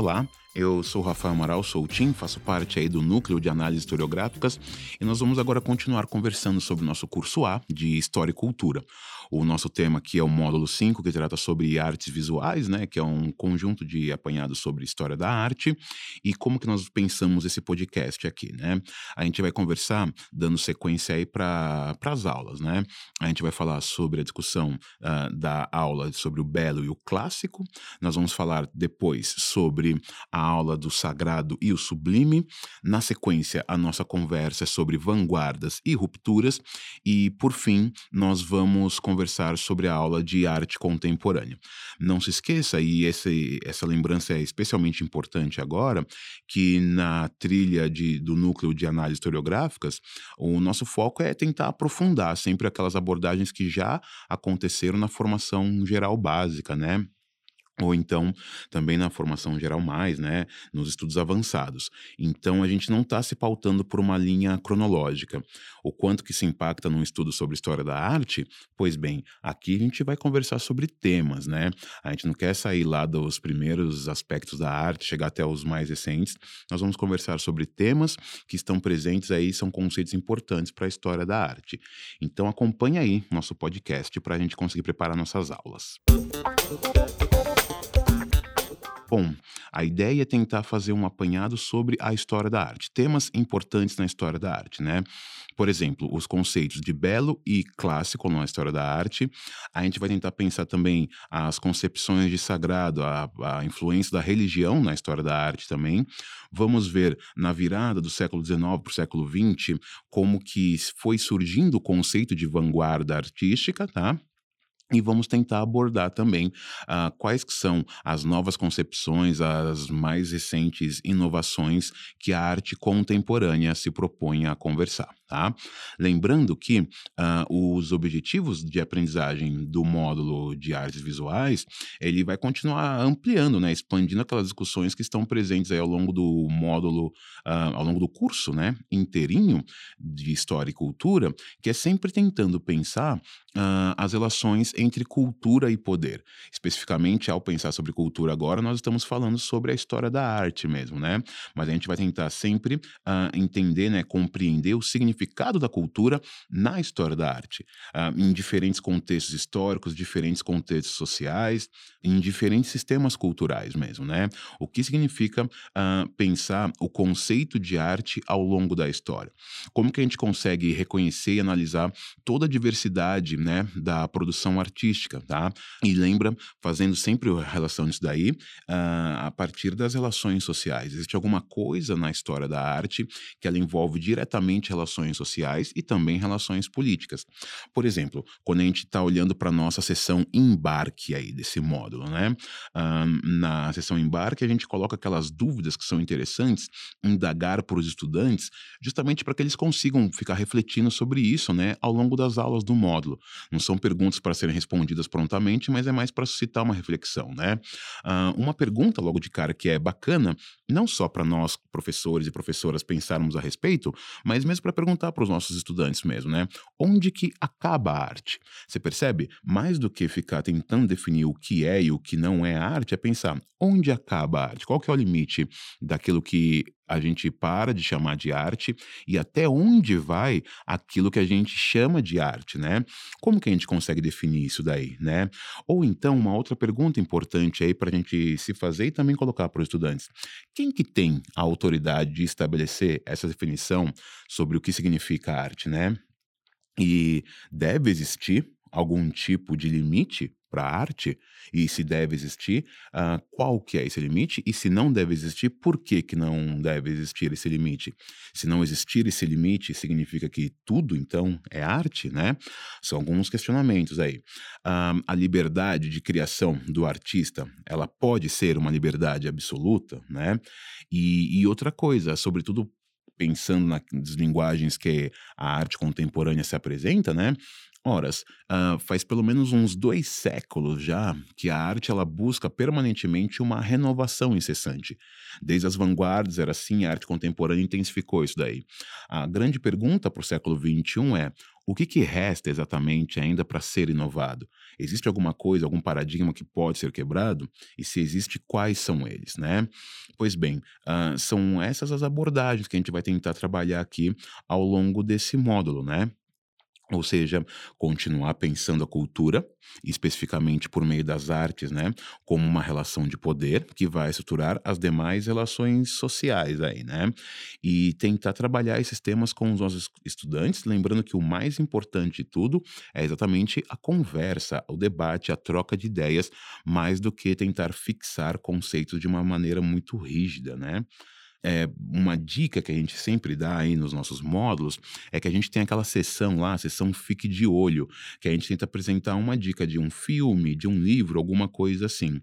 Olá, eu sou Rafael Amaral, sou o Tim, faço parte aí do núcleo de análises historiográficas e nós vamos agora continuar conversando sobre o nosso curso A de História e Cultura. O nosso tema aqui é o módulo 5, que trata sobre artes visuais, né, que é um conjunto de apanhados sobre história da arte e como que nós pensamos esse podcast aqui, né? A gente vai conversar dando sequência aí para as aulas, né? A gente vai falar sobre a discussão uh, da aula sobre o belo e o clássico. Nós vamos falar depois sobre a aula do sagrado e o sublime. Na sequência, a nossa conversa é sobre vanguardas e rupturas. E, por fim, nós vamos conversar sobre a aula de arte contemporânea. Não se esqueça, e esse, essa lembrança é especialmente importante agora, que na trilha de, do núcleo de análises historiográficas, o nosso foco é tentar aprofundar sempre aquelas abordagens que já aconteceram na formação geral básica, né? Ou então também na formação geral mais, né, nos estudos avançados. Então a gente não está se pautando por uma linha cronológica. O quanto que se impacta num estudo sobre história da arte? Pois bem, aqui a gente vai conversar sobre temas, né? A gente não quer sair lá dos primeiros aspectos da arte, chegar até os mais recentes. Nós vamos conversar sobre temas que estão presentes aí, são conceitos importantes para a história da arte. Então acompanhe aí nosso podcast para a gente conseguir preparar nossas aulas. Música Bom, a ideia é tentar fazer um apanhado sobre a história da arte, temas importantes na história da arte, né? Por exemplo, os conceitos de belo e clássico na história da arte. A gente vai tentar pensar também as concepções de sagrado, a, a influência da religião na história da arte também. Vamos ver na virada do século XIX para o século XX como que foi surgindo o conceito de vanguarda artística, tá? E vamos tentar abordar também uh, quais que são as novas concepções, as mais recentes inovações que a arte contemporânea se propõe a conversar. Tá? Lembrando que uh, os objetivos de aprendizagem do módulo de artes visuais, ele vai continuar ampliando, né, expandindo aquelas discussões que estão presentes aí ao longo do módulo, uh, ao longo do curso, né, inteirinho de História e Cultura, que é sempre tentando pensar as relações entre cultura e poder. Especificamente, ao pensar sobre cultura agora, nós estamos falando sobre a história da arte mesmo, né? Mas a gente vai tentar sempre entender, né, compreender o significado significado da cultura na história da arte, uh, em diferentes contextos históricos, diferentes contextos sociais, em diferentes sistemas culturais mesmo, né? O que significa uh, pensar o conceito de arte ao longo da história? Como que a gente consegue reconhecer e analisar toda a diversidade, né, da produção artística, tá? E lembra, fazendo sempre a relação disso daí, uh, a partir das relações sociais. Existe alguma coisa na história da arte que ela envolve diretamente relações sociais e também relações políticas. Por exemplo, quando a gente está olhando para a nossa sessão embarque aí desse módulo, né? Um, na sessão embarque, a gente coloca aquelas dúvidas que são interessantes, indagar para os estudantes, justamente para que eles consigam ficar refletindo sobre isso, né, ao longo das aulas do módulo. Não são perguntas para serem respondidas prontamente, mas é mais para suscitar uma reflexão, né? Uh, uma pergunta logo de cara que é bacana, não só para nós, professores e professoras, pensarmos a respeito, mas mesmo para perguntar perguntar para os nossos estudantes mesmo, né? Onde que acaba a arte? Você percebe? Mais do que ficar tentando definir o que é e o que não é arte, é pensar onde acaba a arte? Qual que é o limite daquilo que a gente para de chamar de arte e até onde vai aquilo que a gente chama de arte, né? Como que a gente consegue definir isso daí, né? Ou então, uma outra pergunta importante aí para a gente se fazer e também colocar para os estudantes. Quem que tem a autoridade de estabelecer essa definição sobre o que significa arte, né? E deve existir algum tipo de limite para a arte e se deve existir, uh, qual que é esse limite e se não deve existir, por que, que não deve existir esse limite? Se não existir esse limite, significa que tudo então é arte, né? São alguns questionamentos aí. Uh, a liberdade de criação do artista, ela pode ser uma liberdade absoluta, né? E, e outra coisa, sobretudo pensando nas linguagens que a arte contemporânea se apresenta, né? Horas, uh, faz pelo menos uns dois séculos já que a arte ela busca permanentemente uma renovação incessante. Desde as vanguardas era assim, a arte contemporânea intensificou isso daí. A grande pergunta para o século XXI é o que, que resta exatamente ainda para ser inovado? Existe alguma coisa, algum paradigma que pode ser quebrado? E se existe, quais são eles, né? Pois bem, uh, são essas as abordagens que a gente vai tentar trabalhar aqui ao longo desse módulo, né? Ou seja, continuar pensando a cultura, especificamente por meio das artes, né, como uma relação de poder que vai estruturar as demais relações sociais aí, né? E tentar trabalhar esses temas com os nossos estudantes, lembrando que o mais importante de tudo é exatamente a conversa, o debate, a troca de ideias, mais do que tentar fixar conceitos de uma maneira muito rígida, né? É, uma dica que a gente sempre dá aí nos nossos módulos é que a gente tem aquela sessão lá, a sessão Fique de Olho, que a gente tenta apresentar uma dica de um filme, de um livro, alguma coisa assim.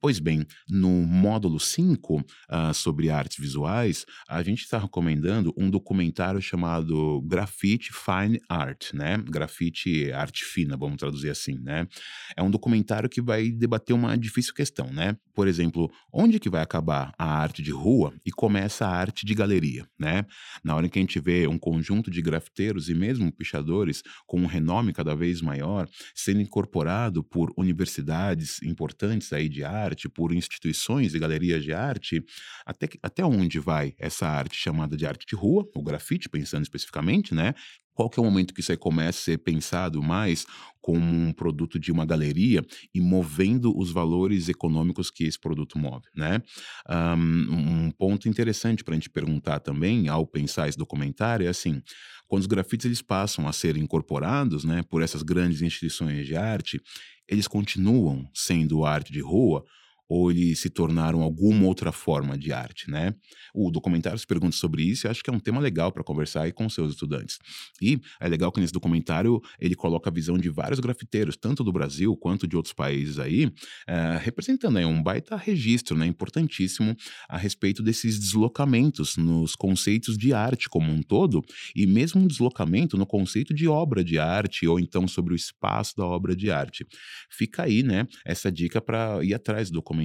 Pois bem, no módulo 5 uh, ah, sobre artes visuais, a gente está recomendando um documentário chamado Graffiti Fine Art, né? Grafite arte fina, vamos traduzir assim, né? É um documentário que vai debater uma difícil questão, né? Por exemplo, onde que vai acabar a arte de rua e começa a arte de galeria, né? Na hora que a gente vê um conjunto de grafiteiros e mesmo pichadores com um renome cada vez maior sendo incorporado por universidades importantes aí de arte, por instituições e galerias de arte, até, até onde vai essa arte chamada de arte de rua, o grafite, pensando especificamente, né? Qual que é o momento que isso aí começa a ser pensado mais como um produto de uma galeria e movendo os valores econômicos que esse produto move, né? Um, um ponto interessante para a gente perguntar também, ao pensar esse documentário, é assim, quando os grafites eles passam a ser incorporados, né, por essas grandes instituições de arte, eles continuam sendo arte de rua ou eles se tornaram alguma outra forma de arte, né? O documentário se pergunta sobre isso e acho que é um tema legal para conversar aí com seus estudantes. E é legal que nesse documentário ele coloca a visão de vários grafiteiros, tanto do Brasil quanto de outros países aí, é, representando aí um baita registro, né, importantíssimo a respeito desses deslocamentos nos conceitos de arte como um todo e mesmo um deslocamento no conceito de obra de arte ou então sobre o espaço da obra de arte. Fica aí, né, essa dica para ir atrás do documentário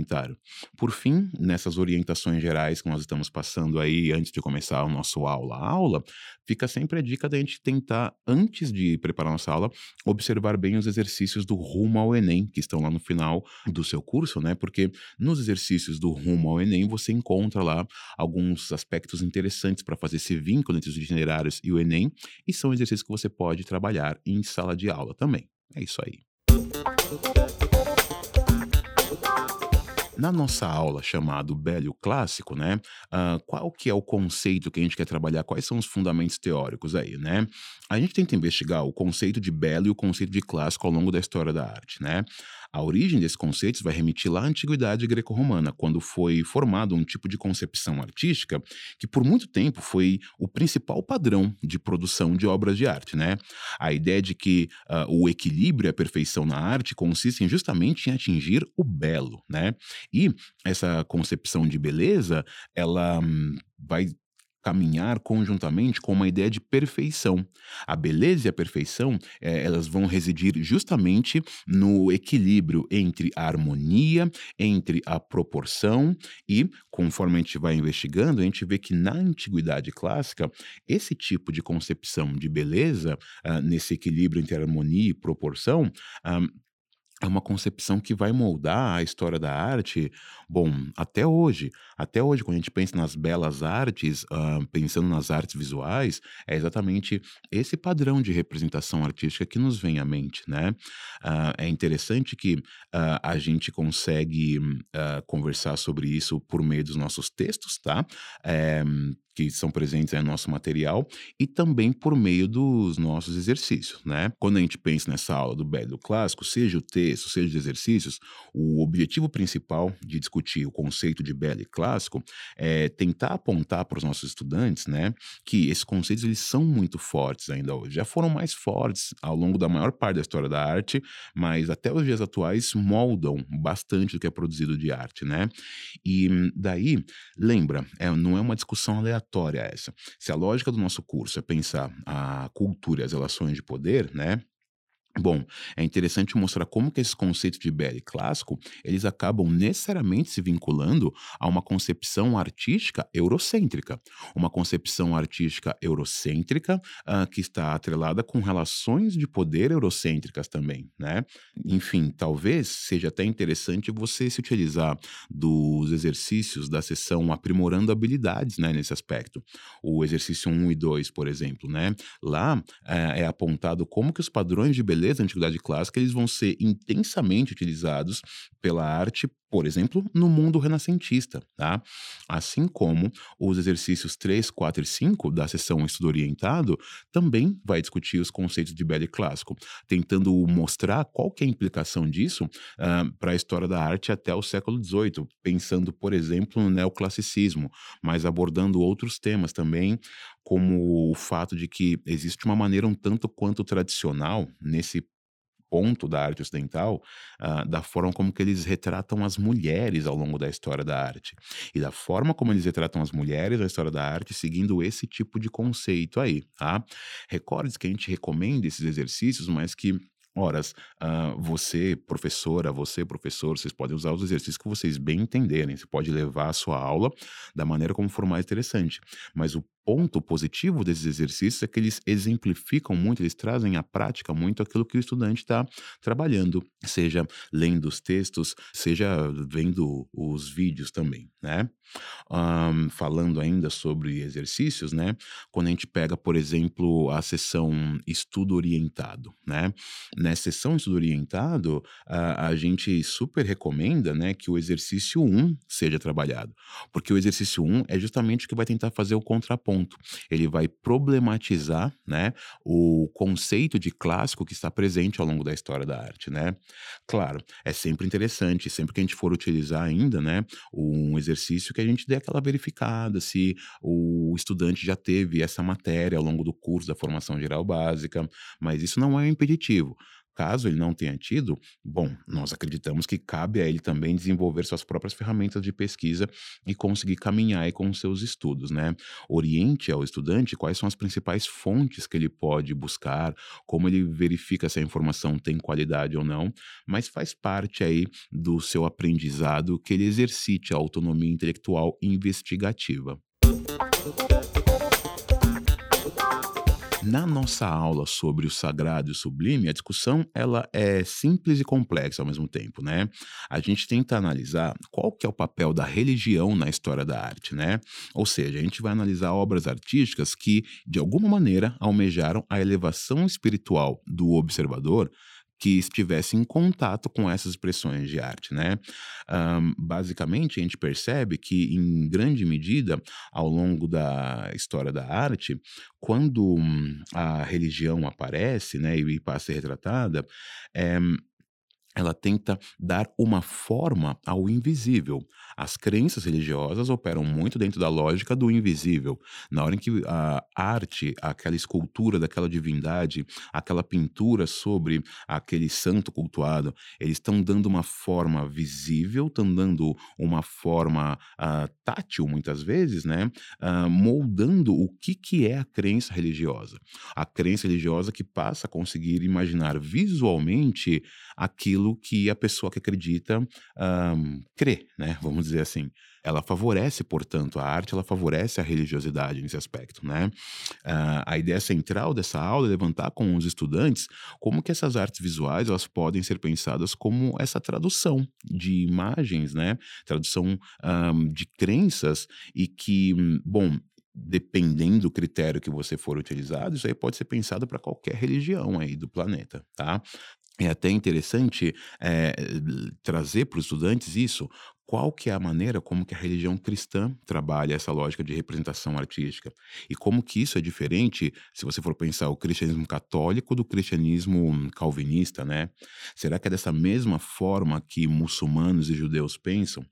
Por fim, nessas orientações gerais que nós estamos passando aí antes de começar o nosso aula a aula, fica sempre a dica da gente tentar, antes de preparar nossa aula, observar bem os exercícios do rumo ao Enem, que estão lá no final do seu curso, né? Porque nos exercícios do rumo ao Enem você encontra lá alguns aspectos interessantes para fazer esse vínculo entre os itinerários e o Enem, e são exercícios que você pode trabalhar em sala de aula também. É isso aí. Na nossa aula chamado Belo Clássico, né, uh, qual que é o conceito que a gente quer trabalhar? Quais são os fundamentos teóricos aí, né? A gente tenta investigar o conceito de belo e o conceito de clássico ao longo da história da arte, né? A origem desses conceitos vai remitir lá à antiguidade greco-romana, quando foi formado um tipo de concepção artística que por muito tempo foi o principal padrão de produção de obras de arte, né? A ideia de que uh, o equilíbrio e a perfeição na arte consistem justamente em atingir o belo, né? E essa concepção de beleza, ela hum, vai caminhar conjuntamente com uma ideia de perfeição. A beleza e a perfeição, é, elas vão residir justamente no equilíbrio entre a harmonia, entre a proporção e, conforme a gente vai investigando, a gente vê que na antiguidade clássica, esse tipo de concepção de beleza, uh, nesse equilíbrio entre harmonia e proporção, uh, é uma concepção que vai moldar a história da arte, bom, até hoje. Até hoje, quando a gente pensa nas belas artes, uh, pensando nas artes visuais, é exatamente esse padrão de representação artística que nos vem à mente, né? Uh, é interessante que uh, a gente consegue conversar sobre isso por meio dos nossos textos, tá? É, que são presentes no nosso material e também por meio dos nossos exercícios, né? Quando a gente pensa nessa aula do belo clássico, seja o texto, seja os exercícios, o objetivo principal de discutir o conceito de belo clássico é tentar apontar para os nossos estudantes, né, que esses conceitos eles são muito fortes ainda hoje. Já foram mais fortes ao longo da maior parte da história da arte, mas até os dias atuais moldam bastante do que é produzido de arte, né? E daí, lembra, é, não é uma discussão aleatória aleatória essa. Se a lógica do nosso curso é pensar a cultura e as relações de poder, né? Bom, é interessante mostrar como que esses conceitos de BL clássico, eles acabam necessariamente se vinculando a uma concepção artística eurocêntrica. Uma concepção artística eurocêntrica uh, que está atrelada com relações de poder eurocêntricas também, né? Enfim, talvez seja até interessante você se utilizar dos exercícios da sessão aprimorando habilidades, né, nesse aspecto. O exercício 1 e 2, por exemplo, né? Lá uh, é apontado como que os padrões de beleza da antiguidade clássica, eles vão ser intensamente utilizados pela arte, por exemplo, no mundo renascentista, tá? Assim como os exercícios 3, 4 e 5 da sessão Estudo Orientado também vai discutir os conceitos de belo clássico, tentando mostrar qual que é a implicação disso uh, para a história da arte até o século XVIII, pensando, por exemplo, no neoclassicismo, mas abordando outros temas também, como o fato de que existe uma maneira um tanto quanto tradicional nesse ponto da arte ocidental, uh, da forma como que eles retratam as mulheres ao longo da história da arte. E da forma como eles retratam as mulheres na história da arte, seguindo esse tipo de conceito aí, tá? Recorde que a gente recomenda esses exercícios, mas que Horas, uh, você, professora, você, professor, vocês podem usar os exercícios que vocês bem entenderem. Você pode levar a sua aula da maneira como for mais interessante. Mas o ponto positivo desses exercícios é que eles exemplificam muito, eles trazem à prática muito aquilo que o estudante está trabalhando, seja lendo os textos, seja vendo os vídeos também, né? Um, falando ainda sobre exercícios, né? Quando a gente pega, por exemplo, a sessão estudo orientado, né? Nessa sessão estudo orientado, a, a gente super recomenda, né, que o exercício 1 seja trabalhado, porque o exercício 1 é justamente o que vai tentar fazer o contraponto ponto. Ele vai problematizar né, o conceito de clássico que está presente ao longo da história da arte. Né? Claro, é sempre interessante, sempre que a gente for utilizar ainda né, um exercício que a gente dê aquela verificada se o estudante já teve essa matéria ao longo do curso da formação geral básica, mas isso não é impeditivo. Caso ele não tenha tido, bom, nós acreditamos que cabe a ele também desenvolver suas próprias ferramentas de pesquisa e conseguir caminhar com os seus estudos, né? Oriente ao estudante quais são as principais fontes que ele pode buscar, como ele verifica se a informação tem qualidade ou não, mas faz parte aí do seu aprendizado que ele exercite a autonomia intelectual investigativa. Na nossa aula sobre o sagrado e o sublime, a discussão ela é simples e complexa ao mesmo tempo, né? A gente tenta analisar qual que é o papel da religião na história da arte, né? Ou seja, a gente vai analisar obras artísticas que, de alguma maneira, almejaram a elevação espiritual do observador que estivesse em contato com essas expressões de arte, né? Um, basicamente, a gente percebe que, em grande medida, ao longo da história da arte, quando a religião aparece, né, e passa a ser retratada, é, ela tenta dar uma forma ao invisível. As crenças religiosas operam muito dentro da lógica do invisível. Na hora em que a arte, aquela escultura daquela divindade, aquela pintura sobre aquele santo cultuado, eles estão dando uma forma visível, estão dando uma forma uh, tátil, muitas vezes, né? Uh, moldando o que, que é a crença religiosa. A crença religiosa que passa a conseguir imaginar visualmente aquilo aquilo que a pessoa que acredita um, crê, né? Vamos dizer assim. Ela favorece, portanto, a arte, ela favorece a religiosidade nesse aspecto, né? Uh, a ideia central dessa aula é levantar com os estudantes como que essas artes visuais elas podem ser pensadas como essa tradução de imagens, né? Tradução um, de crenças e que, bom, dependendo do critério que você for utilizado, isso aí pode ser pensado para qualquer religião aí do planeta, tá? É até interessante é, trazer para os estudantes isso, qual que é a maneira como que a religião cristã trabalha essa lógica de representação artística e como que isso é diferente se você for pensar o cristianismo católico do cristianismo calvinista, né? Será que é dessa mesma forma que muçulmanos e judeus pensam?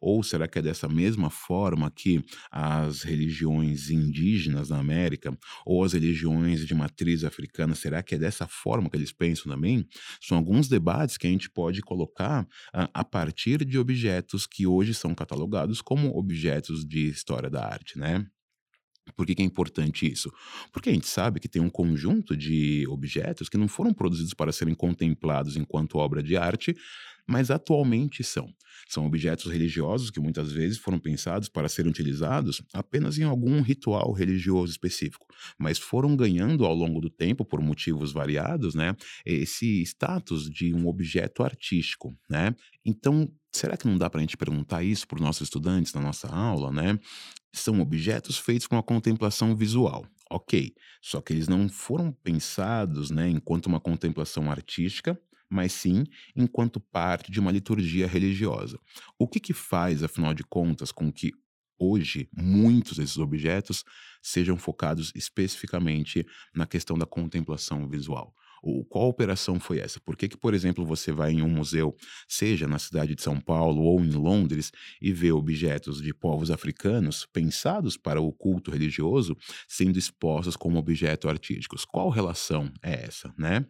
Ou será que é dessa mesma forma que as religiões indígenas na América ou as religiões de matriz africana, será que é dessa forma que eles pensam também? São alguns debates que a gente pode colocar a, ah, a partir de objetos que hoje são catalogados como objetos de história da arte, né? Por que, que, é importante isso? Porque a gente sabe que tem um conjunto de objetos que não foram produzidos para serem contemplados enquanto obra de arte, mas atualmente são. São objetos religiosos que muitas vezes foram pensados para serem utilizados apenas em algum ritual religioso específico, mas foram ganhando ao longo do tempo, por motivos variados, né, esse status de um objeto artístico, né? Então, será que não dá para a gente perguntar isso para os nossos estudantes na nossa aula, né? São objetos feitos com a contemplação visual. Ok, só que eles não foram pensados né, enquanto uma contemplação artística, mas sim enquanto parte de uma liturgia religiosa. O que, que faz, afinal de contas, com que hoje muitos desses objetos sejam focados especificamente na questão da contemplação visual? Qual operação foi essa? Por que, que, por exemplo, você vai em um museu, seja na cidade de São Paulo ou em Londres, e vê objetos de povos africanos pensados para o culto religioso sendo expostos como objetos artísticos? Qual relação é essa, né?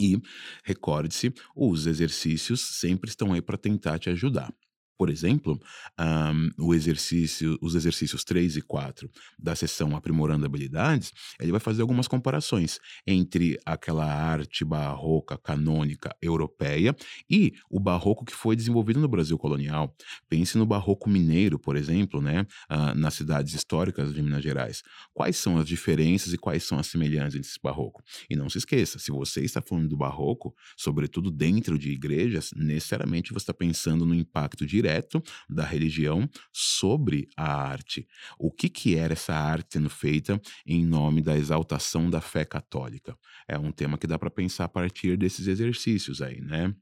E recorde-se, os exercícios sempre estão aí para tentar te ajudar. Por exemplo, um, o exercício, os exercícios 3 e 4 da sessão Aprimorando Habilidades, ele vai fazer algumas comparações entre aquela arte barroca canônica europeia e o barroco que foi desenvolvido no Brasil colonial. Pense no barroco mineiro, por exemplo, né, uh, nas cidades históricas de Minas Gerais. Quais são as diferenças e quais são as semelhanças desse barroco? E não se esqueça, se você está falando do barroco, sobretudo dentro de igrejas, necessariamente você está pensando no impacto direto direto da religião sobre a arte. O que, que era essa arte sendo feita em nome da exaltação da fé católica? É um tema que dá para pensar a partir desses exercícios aí, né?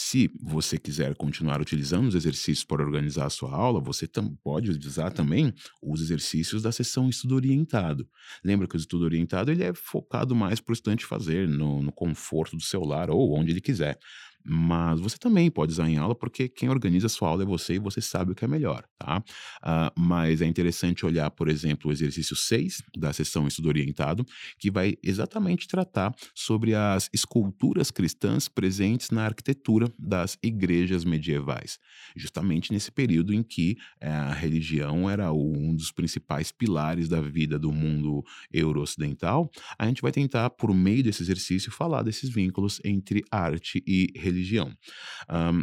Se você quiser continuar utilizando os exercícios para organizar a sua aula, você pode utilizar também os exercícios da sessão estudo orientado. Lembra que o estudo orientado ele é focado mais para o estudante fazer no, no conforto do seu lar ou onde ele quiser. Mas você também pode usar em aula, porque quem organiza a sua aula é você e você sabe o que é melhor, tá? Uh, mas é interessante olhar, por exemplo, o exercício 6 da sessão Estudo Orientado, que vai exatamente tratar sobre as esculturas cristãs presentes na arquitetura das igrejas medievais, justamente nesse período em que eh, a religião era um dos principais pilares da vida do mundo euro-ocidental. A gente vai tentar, por meio desse exercício, falar desses vínculos entre arte e religião religião. Um,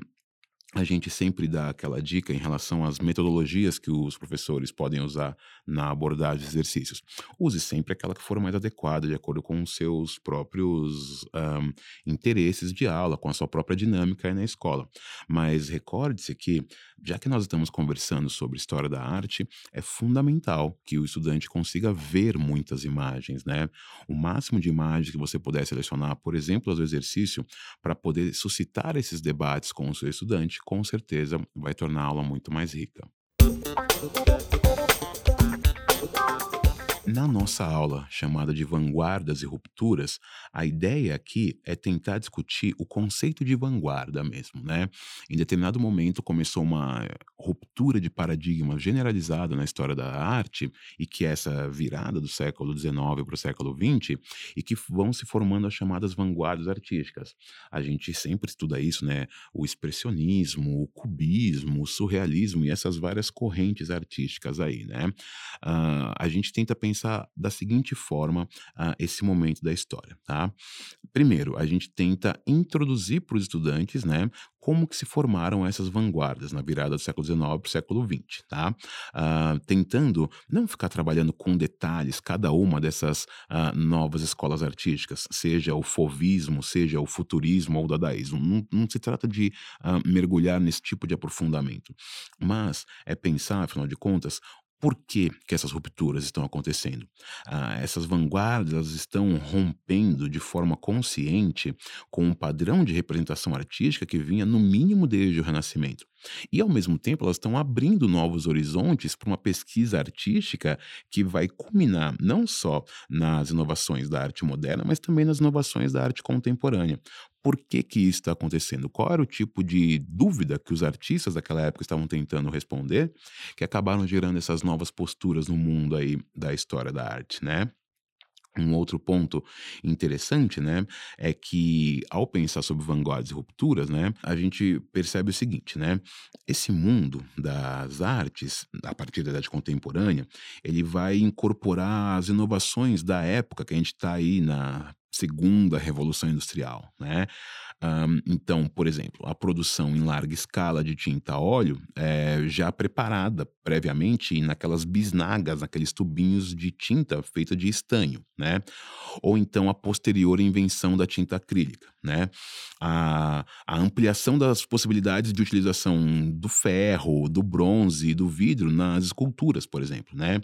a gente sempre dá aquela dica em relação às metodologias que os professores podem usar na abordagem de exercícios. Use sempre aquela que for mais adequada, de acordo com os seus próprios um, interesses de aula, com a sua própria dinâmica aí na escola. Mas recorde-se que, já que nós estamos conversando sobre história da arte, é fundamental que o estudante consiga ver muitas imagens, né? O máximo de imagens que você puder selecionar, por exemplo, do exercício, para poder suscitar esses debates com o seu estudante com certeza vai tornar a aula muito mais rica. Na nossa aula, chamada de Vanguardas e Rupturas, a ideia aqui é tentar discutir o conceito de vanguarda mesmo, né? Em determinado momento começou uma ruptura de paradigma generalizada na história da arte e que é essa virada do século XIX para o século XX e que vão se formando as chamadas vanguardas artísticas. A gente sempre estuda isso, né? O expressionismo, o cubismo, o surrealismo e essas várias correntes artísticas aí, né? Uh, a gente tenta pensar pensar da seguinte forma uh, esse momento da história, tá? Primeiro, a gente tenta introduzir para os estudantes, né, como que se formaram essas vanguardas na virada do século XIX para o século XX, tá? Uh, tentando não ficar trabalhando com detalhes cada uma dessas uh, novas escolas artísticas, seja o fovismo, seja o futurismo ou o dadaísmo. Não, não se trata de mergulhar nesse tipo de aprofundamento, mas é pensar, afinal de contas, por que, que essas rupturas estão acontecendo? Ah, essas vanguardas estão rompendo de forma consciente com um padrão de representação artística que vinha, no mínimo, desde o Renascimento. E, ao mesmo tempo, elas estão abrindo novos horizontes para uma pesquisa artística que vai culminar não só nas inovações da arte moderna, mas também nas inovações da arte contemporânea. Por que, que isso está acontecendo? Qual era o tipo de dúvida que os artistas daquela época estavam tentando responder, que acabaram gerando essas novas posturas no mundo aí da história da arte, né? Um outro ponto interessante, né, é que ao pensar sobre vanguardas e rupturas, né, a gente percebe o seguinte, né, esse mundo das artes, a partir da idade contemporânea, ele vai incorporar as inovações da época que a gente está aí na segunda revolução industrial, né? Um, então, por exemplo, a produção em larga escala de tinta a óleo é já preparada previamente naquelas bisnagas, naqueles tubinhos de tinta feita de estanho, né? Ou então a posterior invenção da tinta acrílica, né? A, a ampliação das possibilidades de utilização do ferro, do bronze e do vidro nas esculturas, por exemplo, né?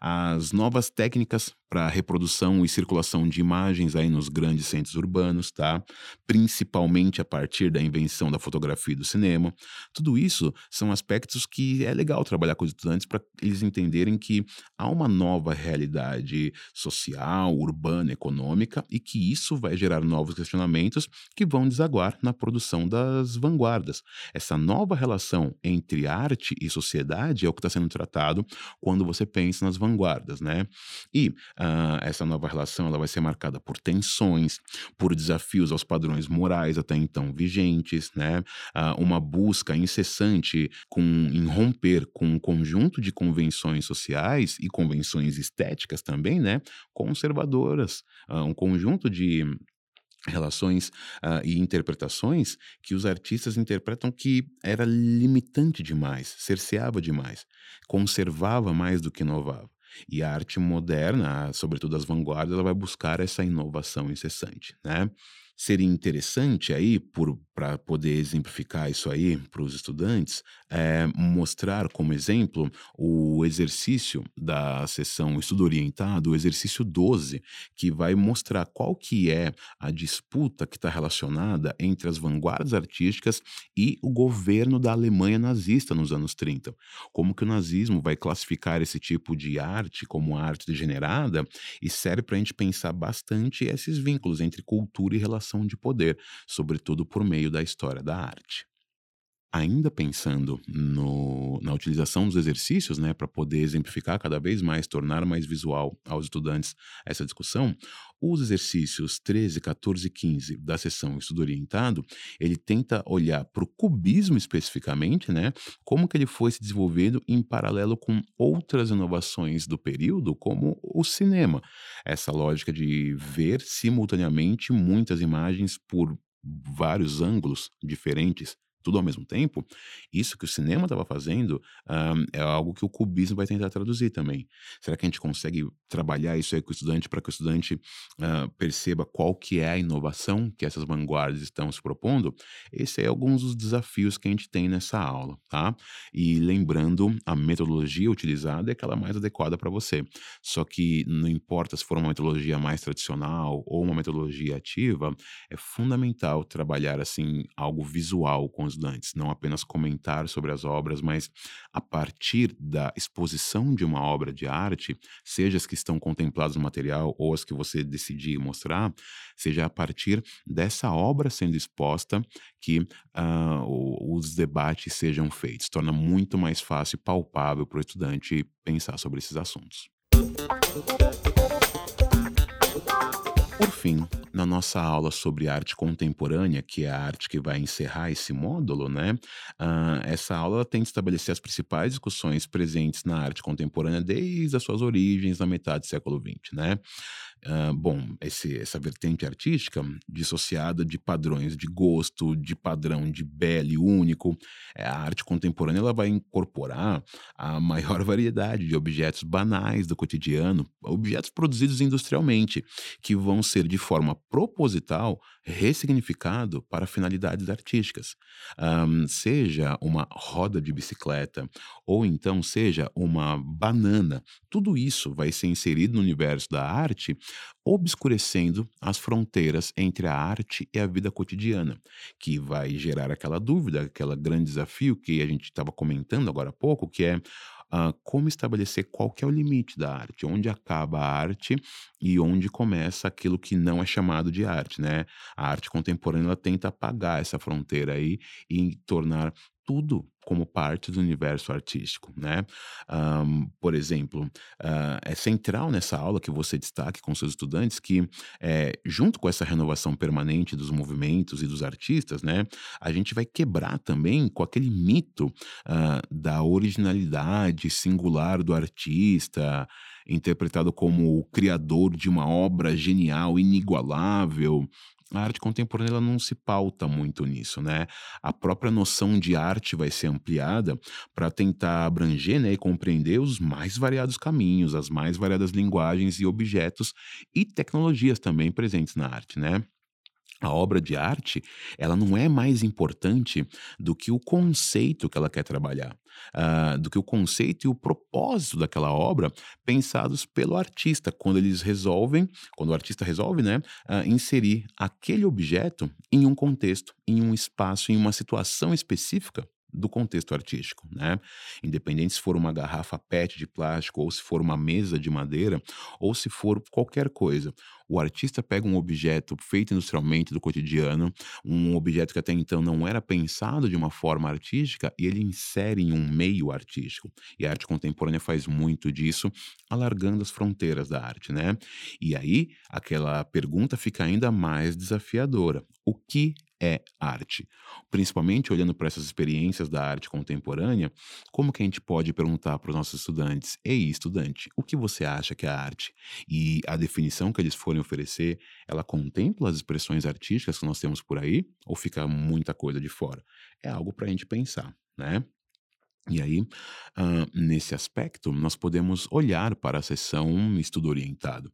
As novas técnicas para reprodução e circulação de imagens aí nos grandes centros urbanos, tá? Principalmente a partir da invenção da fotografia e do cinema. Tudo isso são aspectos que é legal trabalhar com os estudantes para eles entenderem que há uma nova realidade social, urbana, econômica e que isso vai gerar novos questionamentos que vão desaguar na produção das vanguardas. Essa nova relação entre arte e sociedade é o que está sendo tratado quando você pensa nas vanguardas, né? E Uh, essa nova relação ela vai ser marcada por tensões, por desafios aos padrões morais até então vigentes, né? Uh, uma busca incessante com, em romper com um conjunto de convenções sociais e convenções estéticas também, né? Conservadoras, uh, um conjunto de relações uh, e interpretações que os artistas interpretam que era limitante demais, cerceava demais, conservava mais do que inovava. E a arte moderna, sobretudo as vanguardas, ela vai buscar essa inovação incessante, né? Seria interessante aí, para poder exemplificar isso aí para os estudantes, é, mostrar como exemplo o exercício da sessão Estudo Orientado, o exercício 12, que vai mostrar qual que é a disputa que está relacionada entre as vanguardas artísticas e o governo da Alemanha nazista nos anos 30. Como que o nazismo vai classificar esse tipo de arte como arte degenerada e serve para a gente pensar bastante esses vínculos entre cultura e relação relação de poder, sobretudo por meio da história da arte. Ainda pensando no, na utilização dos exercícios, né, para poder exemplificar cada vez mais, tornar mais visual aos estudantes essa discussão, os exercícios 13, 14 e 15 da sessão Estudo Orientado, ele tenta olhar para o cubismo especificamente, né, como que ele foi se desenvolvendo em paralelo com outras inovações do período, como o cinema. Essa lógica de ver simultaneamente muitas imagens por vários ângulos diferentes tudo ao mesmo tempo, isso que o cinema estava fazendo um, é algo que o cubismo vai tentar traduzir também. Será que a gente consegue trabalhar isso aí com o estudante para que o estudante uh, perceba qual que é a inovação que essas vanguardas estão se propondo? Esse é alguns dos desafios que a gente tem nessa aula, tá? E lembrando, a metodologia utilizada é aquela mais adequada para você. Só que não importa se for uma metodologia mais tradicional ou uma metodologia ativa, é fundamental trabalhar assim algo visual com os estudantes, não apenas comentar sobre as obras, mas a partir da exposição de uma obra de arte, seja as que estão contempladas no material ou as que você decidir mostrar, seja a partir dessa obra sendo exposta que uh, os debates sejam feitos. Torna muito mais fácil e palpável para o estudante pensar sobre esses assuntos. Por fim, na nossa aula sobre arte contemporânea, que é a arte que vai encerrar esse módulo, né? Uh, essa aula tem de estabelecer as principais discussões presentes na arte contemporânea desde as suas origens na metade do século XX, né? Bom, esse, essa vertente artística, dissociada de padrões de gosto, de padrão de belo único, é, a arte contemporânea ela vai incorporar a maior variedade de objetos banais do cotidiano, objetos produzidos industrialmente, que vão ser de forma proposital ressignificado para finalidades artísticas. Um, seja uma roda de bicicleta, ou então seja uma banana, tudo isso vai ser inserido no universo da arte, obscurecendo as fronteiras entre a arte e a vida cotidiana, que vai gerar aquela dúvida, aquele grande desafio que a gente estava comentando agora há pouco, que é uh, como estabelecer qual que é o limite da arte, onde acaba a arte e onde começa aquilo que não é chamado de arte, né? A arte contemporânea ela tenta apagar essa fronteira aí e tornar tudo como parte do universo artístico, né? Um, por exemplo, uh, é central nessa aula que você destaque com seus estudantes que, é, junto com essa renovação permanente dos movimentos e dos artistas, né, a gente vai quebrar também com aquele mito uh, da originalidade singular do artista, interpretado como o criador de uma obra genial, inigualável, a arte contemporânea ela não se pauta muito nisso, né? A própria noção de arte vai ser ampliada para tentar abranger né, e compreender os mais variados caminhos, as mais variadas linguagens e objetos e tecnologias também presentes na arte, né? A obra de arte, ela não é mais importante do que o conceito que ela quer trabalhar, uh, do que o conceito e o propósito daquela obra pensados pelo artista, quando eles resolvem, quando o artista resolve, né, uh, inserir aquele objeto em um contexto, em um espaço, em uma situação específica do contexto artístico, né? Independente se for uma garrafa PET de plástico ou se for uma mesa de madeira ou se for qualquer coisa. O artista pega um objeto feito industrialmente do cotidiano, um objeto que até então não era pensado de uma forma artística e ele insere em um meio artístico. E a arte contemporânea faz muito disso, alargando as fronteiras da arte, né? E aí aquela pergunta fica ainda mais desafiadora. O que é arte. Principalmente olhando para essas experiências da arte contemporânea, como que a gente pode perguntar para os nossos estudantes: "Ei, estudante, o que você acha que é arte?" E a definição que eles forem oferecer, ela contempla as expressões artísticas que nós temos por aí ou fica muita coisa de fora? É algo para a gente pensar, né? E aí, uh, nesse aspecto, nós podemos olhar para a sessão estudo orientado.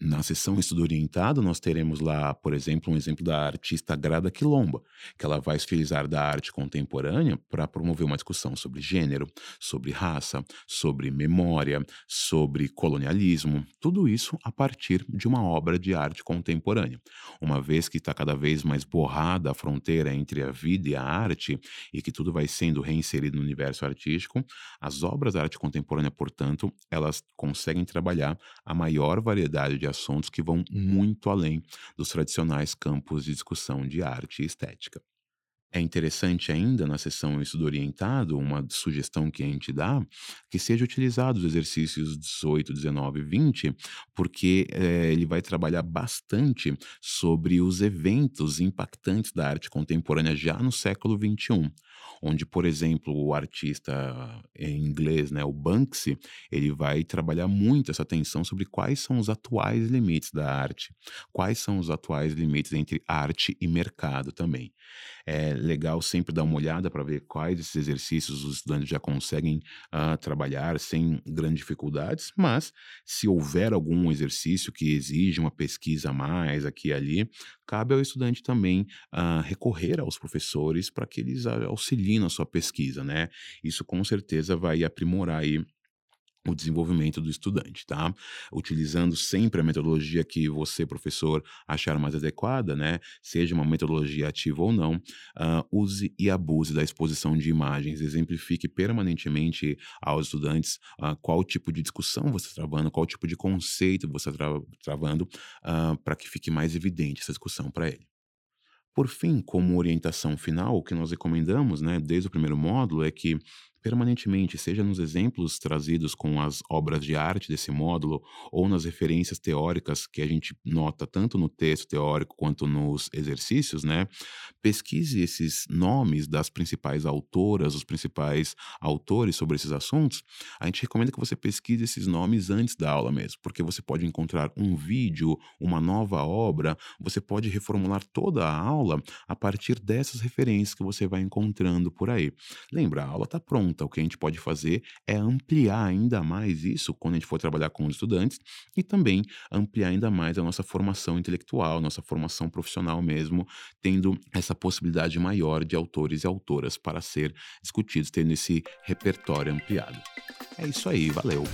Na sessão estudo orientado, nós teremos lá, por exemplo, um exemplo da artista Grada Quilomba, que ela vai utilizar da arte contemporânea para promover uma discussão sobre gênero, sobre raça, sobre memória, sobre colonialismo, tudo isso a partir de uma obra de arte contemporânea. Uma vez que está cada vez mais borrada a fronteira entre a vida e a arte e que tudo vai sendo reinserido no universo artístico, as obras da arte contemporânea, portanto, elas conseguem trabalhar a maior variedade de assuntos que vão muito além dos tradicionais campos de discussão de arte e estética. É interessante ainda na sessão estudo orientado, uma sugestão que a gente dá, que seja utilizado os exercícios 18, 19 e 20, porque é, ele vai trabalhar bastante sobre os eventos impactantes da arte contemporânea já no século 21 onde, por exemplo, o artista em inglês, né, o Banksy, ele vai trabalhar muito essa tensão sobre quais são os atuais limites da arte, quais são os atuais limites entre arte e mercado também. É legal sempre dar uma olhada para ver quais esses exercícios os estudantes já conseguem uh, trabalhar sem grandes dificuldades, mas se houver algum exercício que exige uma pesquisa a mais aqui e ali, cabe ao estudante também uh, recorrer aos professores para que eles auxiliem na sua pesquisa, né? Isso com certeza vai aprimorar aí o desenvolvimento do estudante, tá? Utilizando sempre a metodologia que você, professor, achar mais adequada, né? Seja uma metodologia ativa ou não, uh, use e abuse da exposição de imagens, exemplifique permanentemente aos estudantes uh, qual tipo de discussão você está travando, qual tipo de conceito você está tra travando, uh, para que fique mais evidente essa discussão para ele. Por fim, como orientação final, o que nós recomendamos, né, desde o primeiro módulo, é que permanentemente, seja nos exemplos trazidos com as obras de arte desse módulo, ou nas referências teóricas que a gente nota tanto no texto teórico quanto nos exercícios, né? Pesquise esses nomes das principais autoras, os principais autores sobre esses assuntos. A gente recomenda que você pesquise esses nomes antes da aula mesmo, porque você pode encontrar um vídeo, uma nova obra, você pode reformular toda a aula a partir dessas referências que você vai encontrando por aí. Lembra, a aula está pronta o que a gente pode fazer é ampliar ainda mais isso quando a gente for trabalhar com os estudantes e também ampliar ainda mais a nossa formação intelectual, nossa formação profissional mesmo, tendo essa possibilidade maior de autores e autoras para ser discutidos, tendo esse repertório ampliado. É isso aí, valeu!